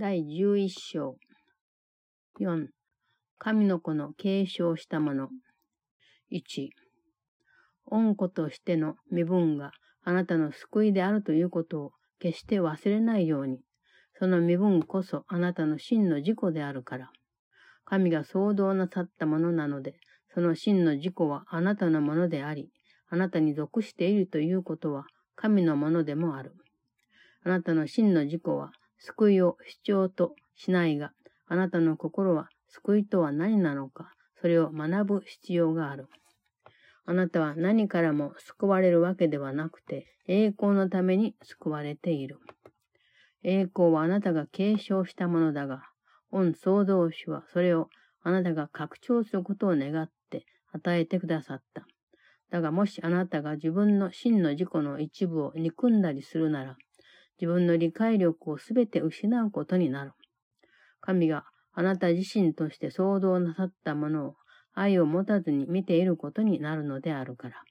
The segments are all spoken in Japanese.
第11章。4. 神の子の継承したもの。1. 恩子としての身分があなたの救いであるということを決して忘れないように、その身分こそあなたの真の自己であるから。神が創造なさったものなので、その真の自己はあなたのものであり、あなたに属しているということは神のものでもある。あなたの真の自己は救いを主張としないが、あなたの心は救いとは何なのか、それを学ぶ必要がある。あなたは何からも救われるわけではなくて、栄光のために救われている。栄光はあなたが継承したものだが、御創造主はそれをあなたが拡張することを願って与えてくださった。だがもしあなたが自分の真の自己の一部を憎んだりするなら、自分の理解力をすべて失うことになる。神があなた自身として創造なさったものを愛を持たずに見ていることになるのであるから。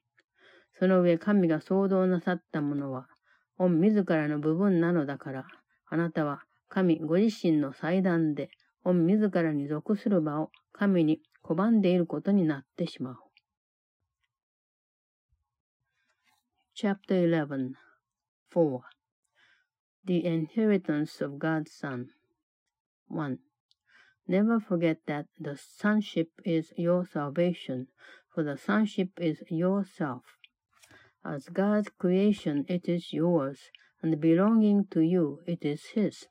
その上神が創造なさったものは、御自らの部分なのだから、あなたは神ご自身の祭壇で、御自らに属する場を神に拒んでいることになってしまう。Chapter 11 4. The Inheritance of God's Son 1. Never forget that the sonship is your salvation, for the sonship is yourself. As God's creation, it is yours, and belonging to you, it is His.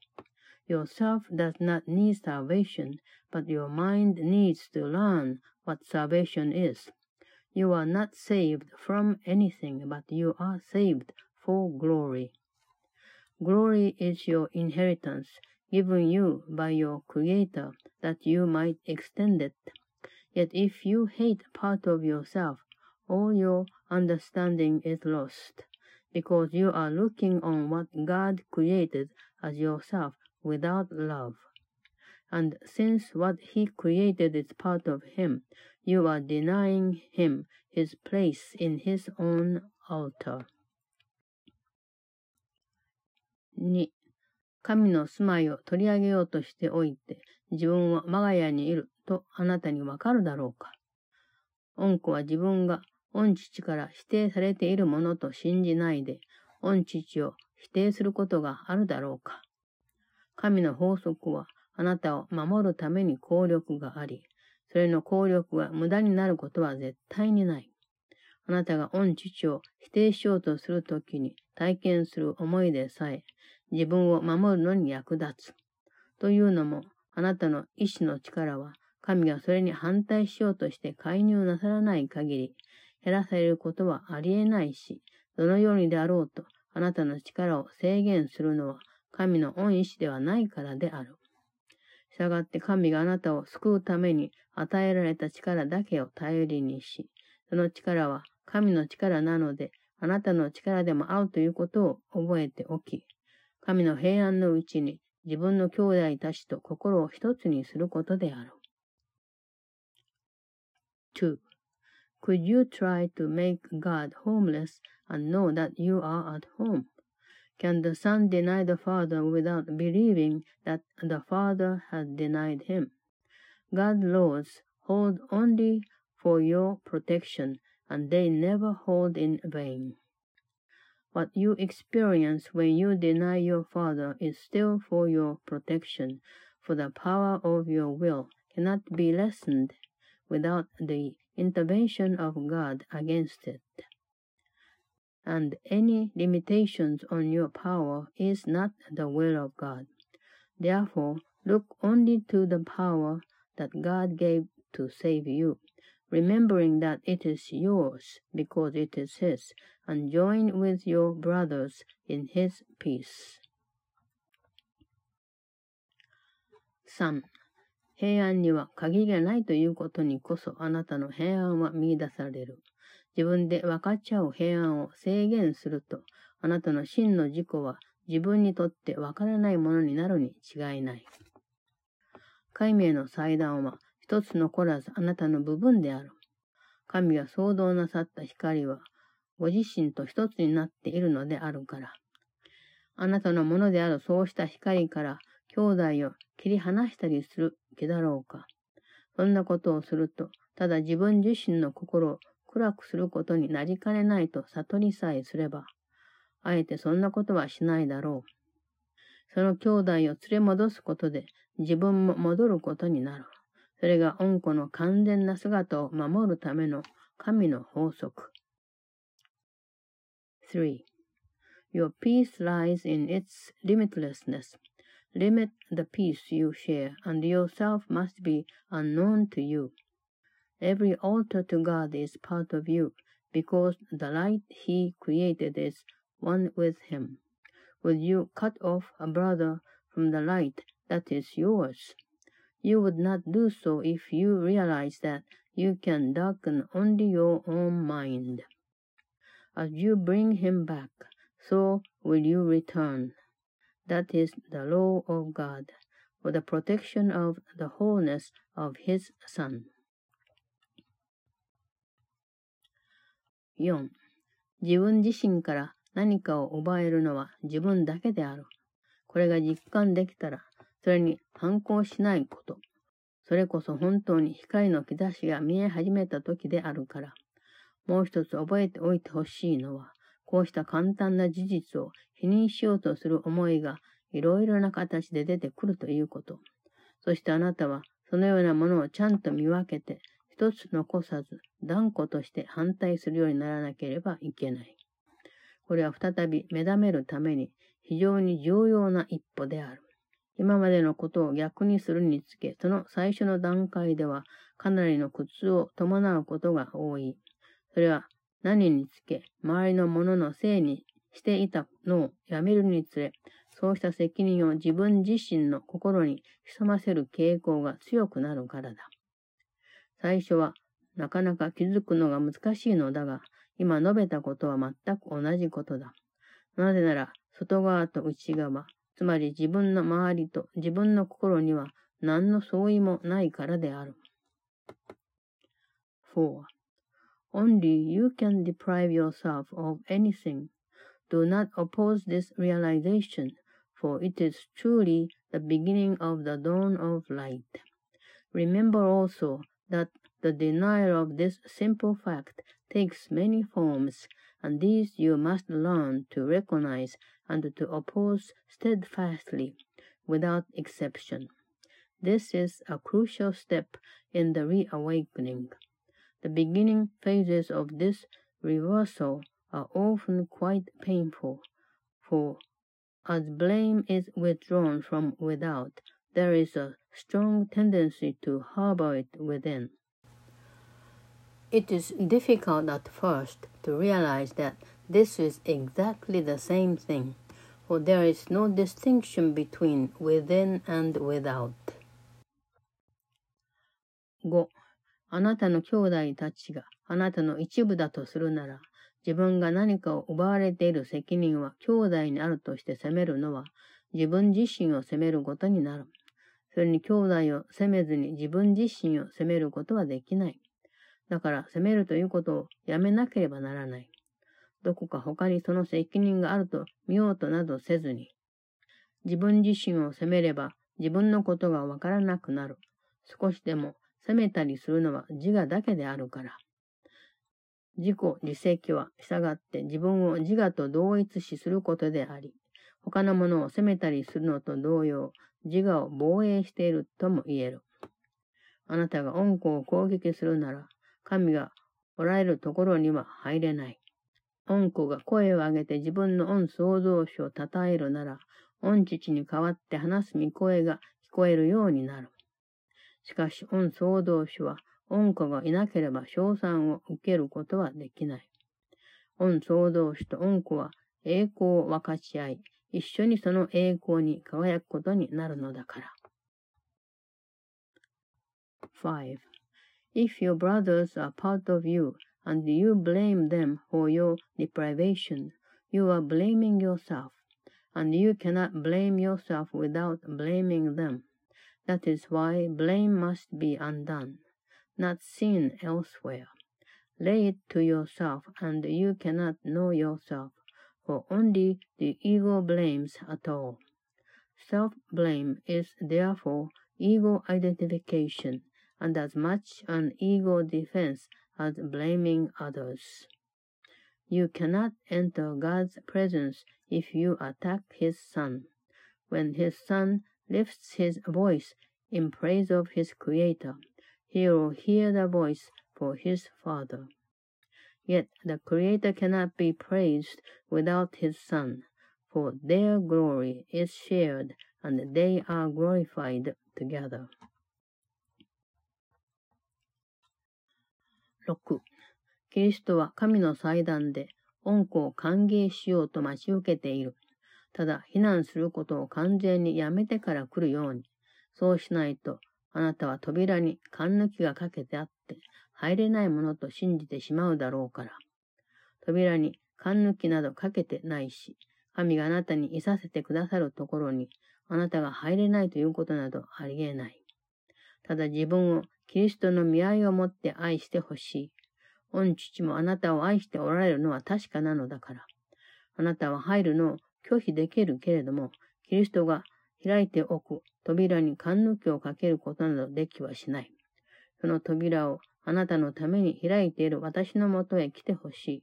Yourself does not need salvation, but your mind needs to learn what salvation is. You are not saved from anything, but you are saved for glory. Glory is your inheritance, given you by your Creator, that you might extend it. Yet if you hate part of yourself, all your understanding is lost, because you are looking on what God created as yourself without love. And since what He created is part of Him, you are denying Him His place in His own altar. 2. 神の住まいを取り上げようとしておいて、自分は我が家にいるとあなたにわかるだろうか。恩子は自分が恩父から否定されているものと信じないで、恩父を否定することがあるだろうか。神の法則はあなたを守るために効力があり、それの効力が無駄になることは絶対にない。あなたが恩父を否定しようとするときに体験する思いでさえ、自分を守るのに役立つ。というのも、あなたの意志の力は、神がそれに反対しようとして介入なさらない限り、減らされることはありえないし、どのようにであろうと、あなたの力を制限するのは、神の恩意志ではないからである。したがって神があなたを救うために与えられた力だけを頼りにし、その力は神の力なので、あなたの力でもあるということを覚えておき、神の平安のうちに自分の兄弟たちと心を一つにすることである。2. Could you try to make God homeless and know that you are at home? Can the Son deny the Father without believing that the Father has denied him? God's laws hold only for your protection, and they never hold in vain. What you experience when you deny your Father is still for your protection, for the power of your will cannot be lessened without the intervention of God against it. And any limitations on your power is not the will of God. Therefore, look only to the power that God gave to save you remembering that it is yours because it is His, and join with your brothers in His peace. 3. 平安には限りがないということにこそあなたの平安は見出される。自分で分かっちゃう平安を制限すると、あなたの真の自己は自分にとって分からないものになるに違いない。解明の祭壇は一つ残らずあなたの部分である。神が創造なさった光は、ご自身と一つになっているのであるから。あなたのものであるそうした光から、兄弟を切り離したりする気だろうか。そんなことをすると、ただ自分自身の心を暗くすることになりかねないと悟りさえすれば、あえてそんなことはしないだろう。その兄弟を連れ戻すことで自分も戻ることになる。それが恩子の完全な姿を守るための神の法則。3. Your peace lies in its limitlessness. Limit the peace you share, and yourself must be unknown to you. Every altar to God is part of you, because the light He created is one with Him. Would you cut off a brother from the light that is yours? You would not do so if you realize that you can darken only your own mind. As you bring him back, so will you return. That is the law of God for the protection of the wholeness of His Son. 4. 自分自身から何かを奪えるのは自分だけである。これが実感できたら、 それに反抗しないこと。それこそ本当に光の兆しが見え始めた時であるから。もう一つ覚えておいてほしいのは、こうした簡単な事実を否認しようとする思いがいろいろな形で出てくるということ。そしてあなたはそのようなものをちゃんと見分けて、一つ残さず断固として反対するようにならなければいけない。これは再び目覚めるために非常に重要な一歩である。今までのことを逆にするにつけ、その最初の段階ではかなりの苦痛を伴うことが多い。それは何につけ、周りのもののせいにしていたのをやめるにつれ、そうした責任を自分自身の心に潜ませる傾向が強くなるからだ。最初はなかなか気づくのが難しいのだが、今述べたことは全く同じことだ。なぜなら、外側と内側、つまり自分の周りと自分の心には何の相違もないからである。4. Only you can deprive yourself of anything. Do not oppose this realization, for it is truly the beginning of the dawn of light. Remember also that the denial of this simple fact takes many forms, and these you must learn to recognize and to oppose steadfastly, without exception. This is a crucial step in the reawakening. The beginning phases of this reversal are often quite painful, for as blame is withdrawn from without, there is a strong tendency to harbor it within. It is difficult at first to realize that this is exactly the same thing, for there is no distinction between within and without. 5. あなたの兄弟たちがあなたの一部だとするなら、自分が何かを奪われている責任は兄弟にあるとして責めるのは、自分自身を責めることになる。それに兄弟を責めずに自分自身を責めることはできない。だから責めるということをやめなければならない。どこか他にその責任があると見ようとなどせずに。自分自身を責めれば自分のことがわからなくなる。少しでも責めたりするのは自我だけであるから。自己自責は従って自分を自我と同一視することであり、他のものを責めたりするのと同様、自我を防衛しているとも言える。あなたが恩子を攻撃するなら、神がおられるところには入れない。恩子が声を上げて自分の恩創造主を称えるなら、恩父に代わって話す御声が聞こえるようになる。しかし、恩総動詞は、恩子がいなければ賞賛を受けることはできない。恩総動詞と恩子は栄光を分かち合い、一緒にその栄光に輝くことになるのだから。5. If your brothers are part of you, and you blame them for your deprivation, you are blaming yourself, and you cannot blame yourself without blaming them. That is why blame must be undone, not seen elsewhere. Lay it to yourself, and you cannot know yourself, for only the ego blames at all. Self-blame is therefore ego identification and as much an ego defense as blaming others. You cannot enter God's presence if you attack his son. When his son lifts his voice in praise of his creator, he will hear the voice for his father. Yet the creator cannot be praised without his son, for their glory is shared and they are glorified together. 6. キリストは神の祭壇で恩子を歓迎しようと待ち受けている。ただ、非難することを完全にやめてから来るように。そうしないと、あなたは扉に勘抜きがかけてあって、入れないものと信じてしまうだろうから。扉に勘抜きなどかけてないし、神があなたにいさせてくださるところに、あなたが入れないということなどありえない。ただ自分をキリストの見合いをもって愛してほしい。御父もあなたを愛しておられるのは確かなのだから。あなたは入るのを拒否できるけれども、キリストが開いておく扉に勘抜きをかけることなどできはしない。その扉をあなたのために開いている私のもとへ来てほしい。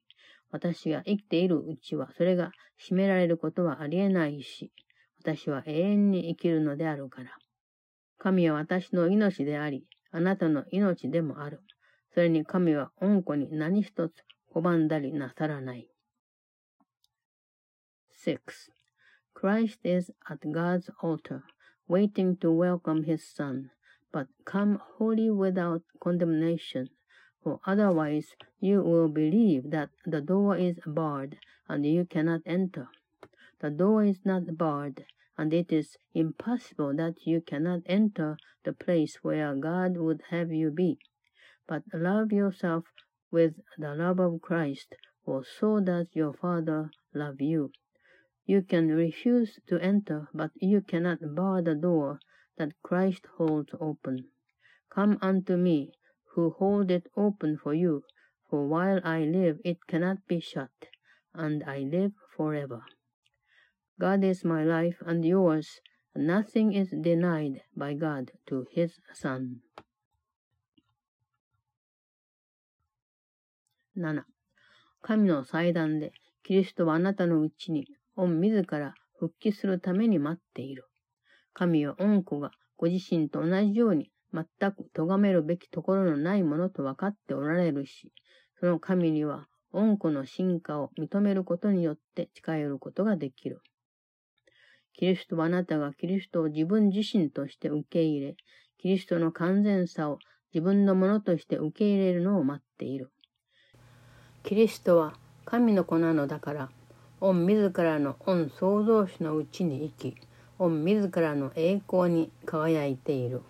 私が生きているうちはそれが閉められることはありえないし、私は永遠に生きるのであるから。神は私の命であり、あなたの命でもある。それに神は恩子に何一つ拒んだりなさらない。6. Christ is at God's altar, waiting to welcome his Son, but come wholly without condemnation, for otherwise you will believe that the door is barred and you cannot enter. The door is not barred, and it is impossible that you cannot enter the place where God would have you be. But love yourself with the love of Christ, for so does your Father love you. You can refuse to enter, but you cannot bar the door that Christ holds open. Come unto me, who hold it open for you, for while I live it cannot be shut, and I live forever. God is my life and yours, and nothing is denied by God to his Son. 7. 神の祭壇でキリストはあなたのうちに御自ら復帰するために待っている。神は御子がご自身と同じように全く咎めるべきところのないものと分かっておられるし、その神には御子の進化を認めることによって近寄ることができる。キリストはあなたがキリストを自分自身として受け入れ、キリストの完全さを自分のものとして受け入れるのを待っている。キリストは神の子なのだから、御自らの御創造主のうちに生き、御自らの栄光に輝いている。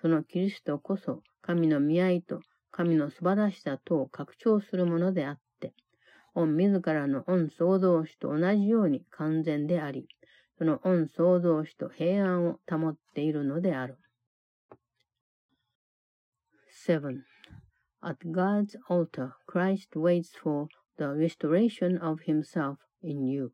そのキリストこそ神の見合いと神の素晴らしさとを拡張するものであって、御自らの御創造主と同じように完全であり、その御創造主と平安を保っているのである。7. At God's altar, Christ waits for the restoration of himself in you.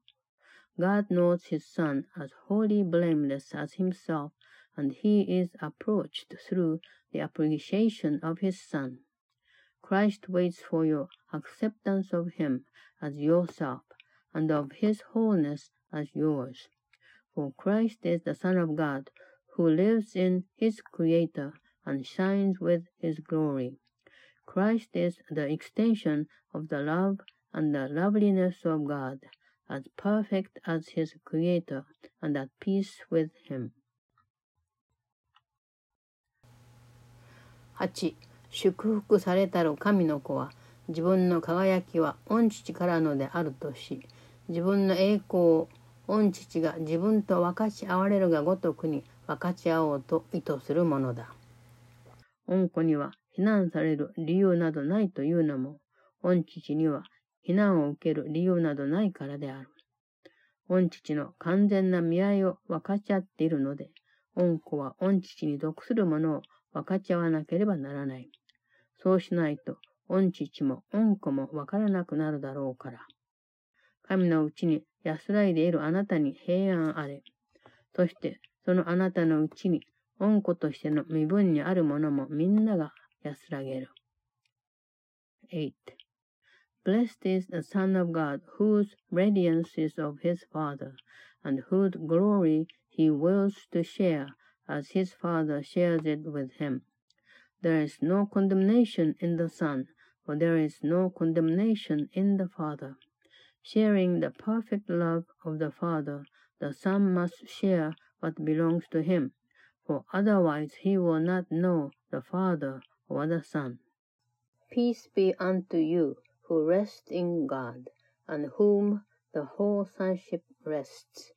God knows his Son as wholly blameless as himself, and he is approached through the appreciation of his Son. Christ waits for your acceptance of him as yourself, and of his wholeness as yours. For Christ is the Son of God, who lives in his Creator and shines with his glory. Christ is the extension of the love and the loveliness of God, as perfect as his Creator, and at peace with him. 8. 祝福されたる神の子は自分の輝きは御父からのであるとし自分の栄光を 御父が自分と分かち合われるがごとくに分かち合おうと意図するものだ。御子には非難される理由などないというのも、御父には非難を受ける理由などないからである。御父の完全な見合いを分かち合っているので、御子は御父に属するものを分かち合わなければならない。そうしないと、御父も御子も分からなくなるだろうから。神のうちに安らいでいるあなたに平安あれ。 そして、そのあなたのうちに、恩子としての身分にある者もみんなが安らげる。8. Blessed is the Son of God, whose radiance is of his Father, and whose glory he wills to share, as his Father shares it with him. There is no condemnation in the Son, for there is no condemnation in the Father. Sharing the perfect love of the Father, the Son must share what belongs to him, for otherwise he will not know the Father or the Son. Peace be unto you who rest in God, and whom the whole sonship rests.